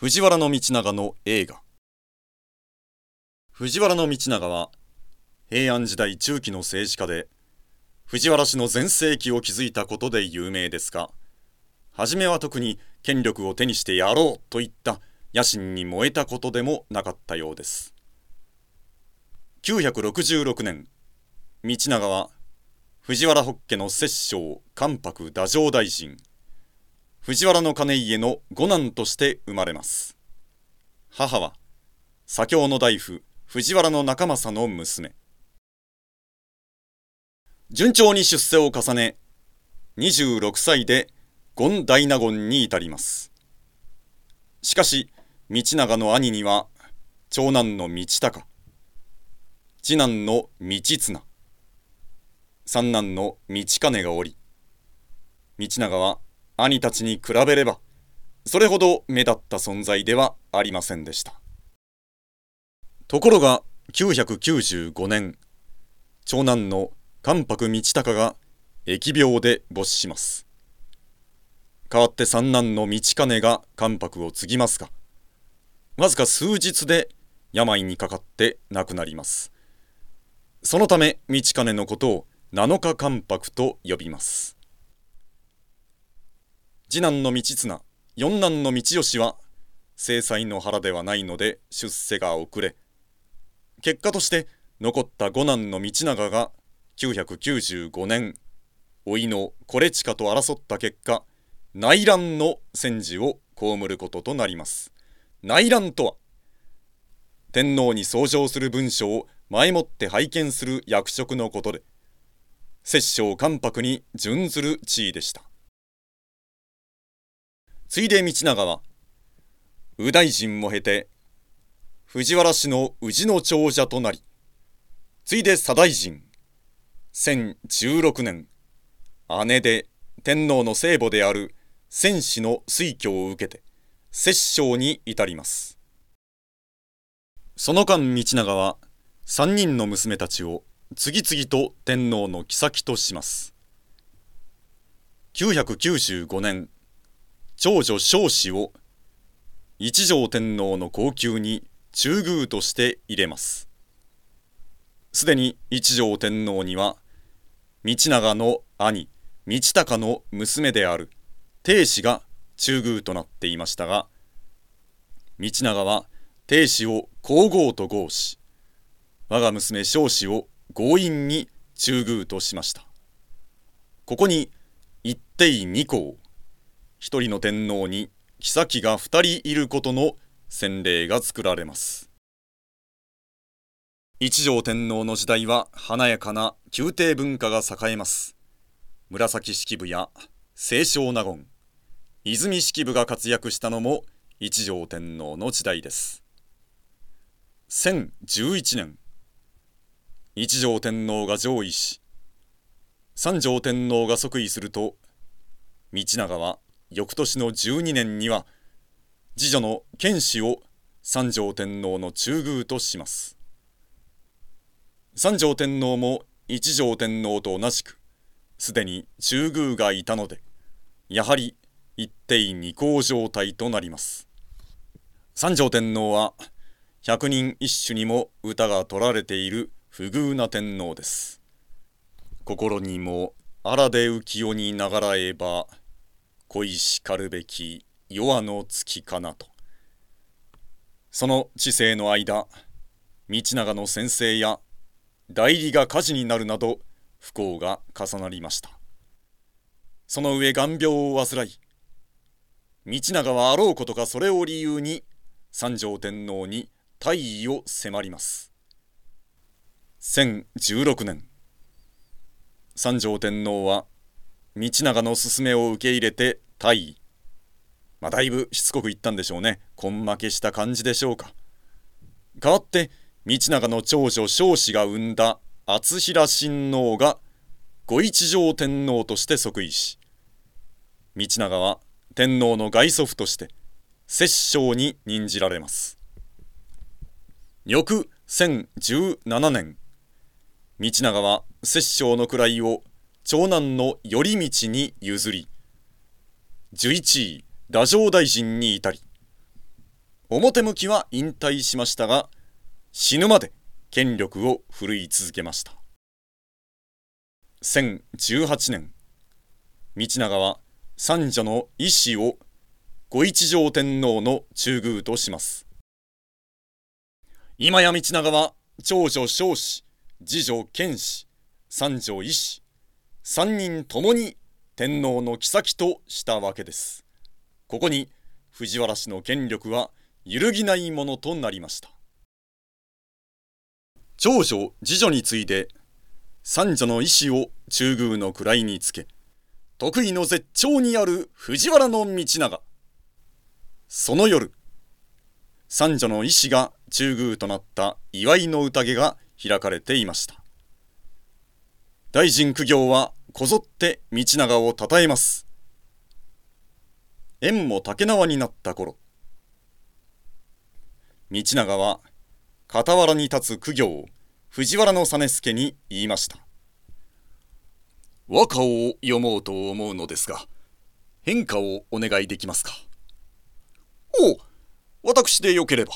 藤原道長の映画。藤原道長は平安時代中期の政治家で藤原氏の全盛期を築いたことで有名ですが初めは特に権力を手にしてやろうといった野心に燃えたことでもなかったようです。966年道長は藤原北家の摂政関白太政大臣藤原の兼家の五男として生まれます。母は左京の大夫藤原の中政の娘。順調に出世を重ね26歳で権大納言に至ります。しかし道長の兄には長男の道隆。次男の道綱。三男の道兼がおり道長は兄たちに比べればそれほど目立った存在ではありませんでした。ところが995年長男の関白道隆が疫病で没します。代わって三男の道兼が関白を継ぎますがわずか数日で病にかかって亡くなります。そのため道兼のことを七日関白と呼びます。次男の道綱四男の道義は正妻の腹ではないので出世が遅れ結果として残った五男の道長が995年老いのコレチカと争った結果内乱の戦時を被ることとなります。内乱とは天皇に奏上する文書を前もって拝見する役職のことで摂政関白に準ずる地位でした。ついで道長は右大臣も経て藤原氏の氏の長者となりついで左大臣1016年姉で天皇の聖母である戦士の推挙を受けて摂政に至ります。その間道長は3人の娘たちを次々と天皇の妃とします。995年長女少子を一条天皇の後宮に中宮として入れます。すでに一条天皇には道長の兄道隆の娘である定子が中宮となっていましたが道長は定子を皇后と号し我が娘少子を強引に中宮としました。ここに一定二皇一人の天皇に妃が二人いることの洗礼が作られます。一条天皇の時代は華やかな宮廷文化が栄えます。紫式部や清少納言泉式部が活躍したのも一条天皇の時代です。1011年一条天皇が上位し三条天皇が即位すると道長は翌年の12年には次女の剣士を三条天皇の中宮とします。三条天皇も一条天皇と同じくすでに中宮がいたのでやはり一定二皇状態となります。三条天皇は百人一首にも歌が取られている不遇な天皇です。心にも荒で浮世に流らえば恋しかるべき弱の月かなと。その知性の間道長の先生や代理が火事になるなど不幸が重なりました。その上眼病を患い道長はあろうことかそれを理由に三条天皇に大位を迫ります。1016年三条天皇は道長の勧めを受け入れて退位まあだいぶしつこく言ったんでしょうね。根負けした感じでしょうか。代わって道長の長女少子が生んだ厚平親王が御一条天皇として即位し道長は天皇の外祖父として摂政に任じられます。翌1017年道長は摂政の位を長男の頼道に譲り11位太政大臣に至り表向きは引退しましたが死ぬまで権力を振るい続けました。1018年道長は三女の意思を御一条天皇の中宮とします。今や道長は長女少子次女剣士三女医師三人ともに天皇の妃としたわけです。ここに藤原氏の権力は揺るぎないものとなりました。長女次女に次いで三女の意志を中宮の位につけ得意の絶頂にある藤原道長。その夜三女の意志が中宮となった祝いの宴が開かれていました。大臣苦行はこぞって道長をたたえます。縁も竹縄になった頃。道長は傍らに立つ苦行藤原実助に言いました。和歌を読もうと思うのですが変化をお願いできますか？お私でよければ。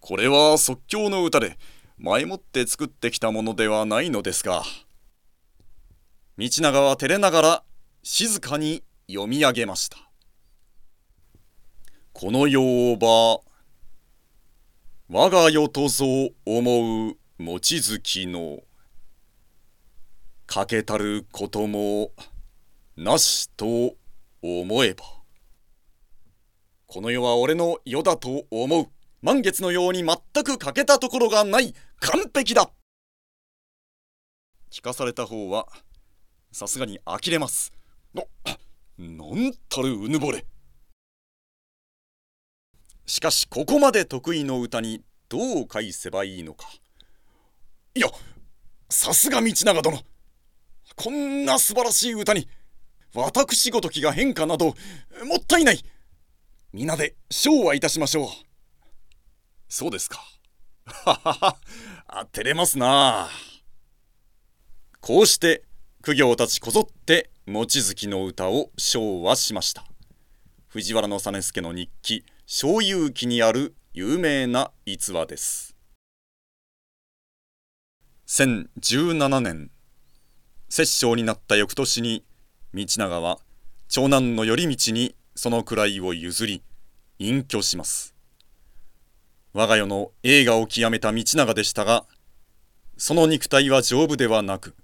これは即興の歌で前もって作ってきたものではないのですが。道長は照れながら静かに読み上げました。この世ば我が世とぞ思う望月のかけたることもなしと思えば。この世は俺の世だと思う。満月のように全く欠けたところがない完璧だ。聞かされた方はさすがに呆れます。ななんたるうぬぼれ。しかしここまで得意の歌にどう返せばいいのか。いやさすが道長殿。こんな素晴らしい歌に私ごときが変化などもったいない。皆で賞はいたしましょう。そうですか。ははは、あ、照れますな。こうして、苦行たちこぞって、望月の歌を唱和しました。藤原実助の日記、小遊記にある有名な逸話です。1017年、摂政になった翌年に、道長は長男の頼道にその位を譲り、隠居します。我が世の映画を極めた道長でしたがその肉体は丈夫ではなく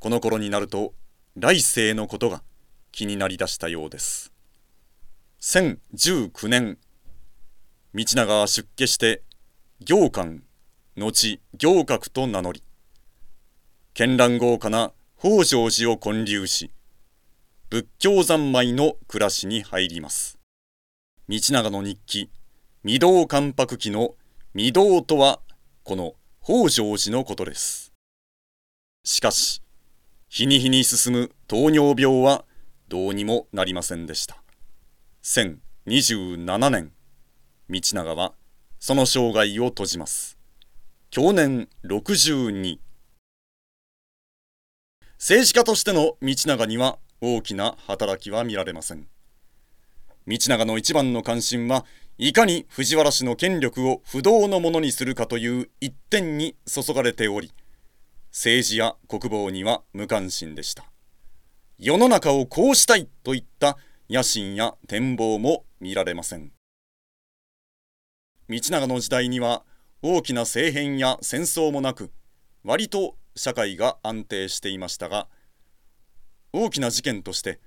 この頃になると来世のことが気になりだしたようです。1019年道長は出家して行官後行閣と名乗り絢爛豪華な北条寺を建立し仏教三昧の暮らしに入ります。道長の日記御堂関白期の御堂とはこの北条寺のことです。しかし日に日に進む糖尿病はどうにもなりませんでした。1027年道長はその生涯を閉じます。去年62政治家としての道長には大きな働きは見られません。道長の一番の関心はいかに藤原氏の権力を不動のものにするかという一点に注がれており政治や国防には無関心でした。世の中をこうしたいといった野心や展望も見られません。道長の時代には大きな政変や戦争もなく割と社会が安定していましたが大きな事件として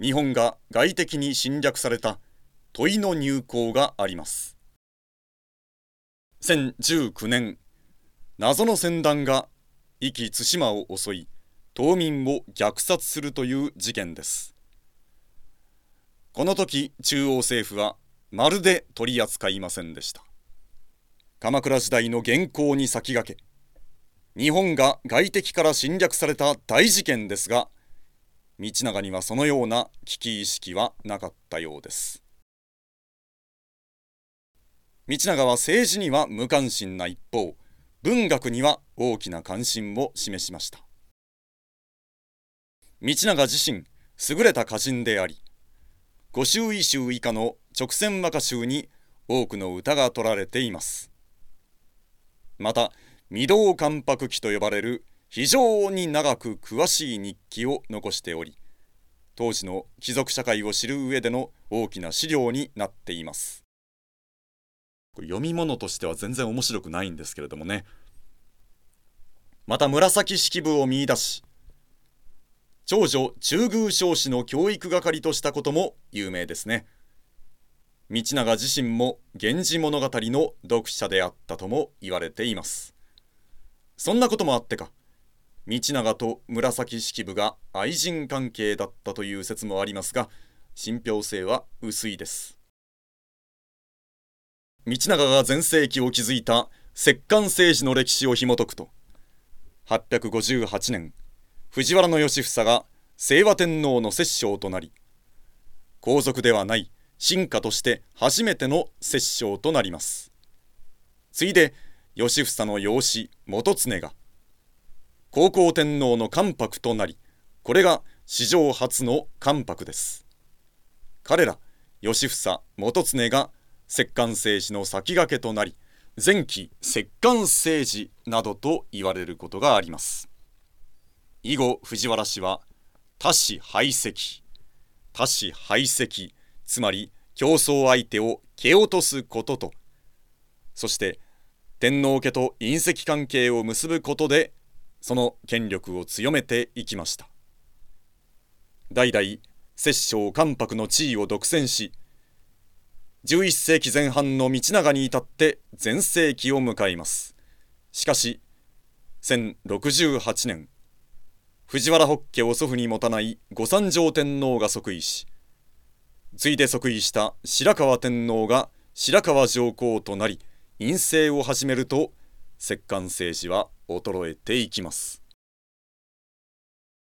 日本が外敵に侵略された問いの入港があります。1019年謎の船団が壱岐対馬を襲い島民を虐殺するという事件です。この時中央政府はまるで取り扱いませんでした。鎌倉時代の元寇に先駆け日本が外敵から侵略された大事件ですが道長にはそのような危機意識はなかったようです。道長は政治には無関心な一方文学には大きな関心を示しました。道長自身優れた歌人であり御周囲集以下の直線和歌集に多くの歌が取られています。また御堂関白記と呼ばれる非常に長く詳しい日記を残しており当時の貴族社会を知る上での大きな資料になっています。読み物としては全然面白くないんですけれどもね。また紫式部を見出し長女中宮少子の教育係としたことも有名ですね。道長自身も「源氏物語」の読者であったとも言われています。そんなこともあってか道長と紫式部が愛人関係だったという説もありますが信憑性は薄いです。道長が全盛期を築いた摂関政治の歴史を紐解くと。858年藤原義房が清和天皇の摂政となり皇族ではない進化として初めての摂政となります。次いで義房の養子元常が高校天皇の関白となりこれが史上初の関白です。彼ら義房元常が摂関政治の先駆けとなり前期摂関政治などと言われることがあります。以後藤原氏は他氏排斥他氏排斥つまり競争相手を蹴落とすこととそして天皇家と隕石関係を結ぶことでその権力を強めていきました。代々摂政関白の地位を独占し11世紀前半の道長に至って全盛期を迎えます。しかし1068年藤原北家を祖父に持たない御三条天皇が即位しついで即位した白河天皇が白河上皇となり院政を始めると摂関政治は衰えていきます。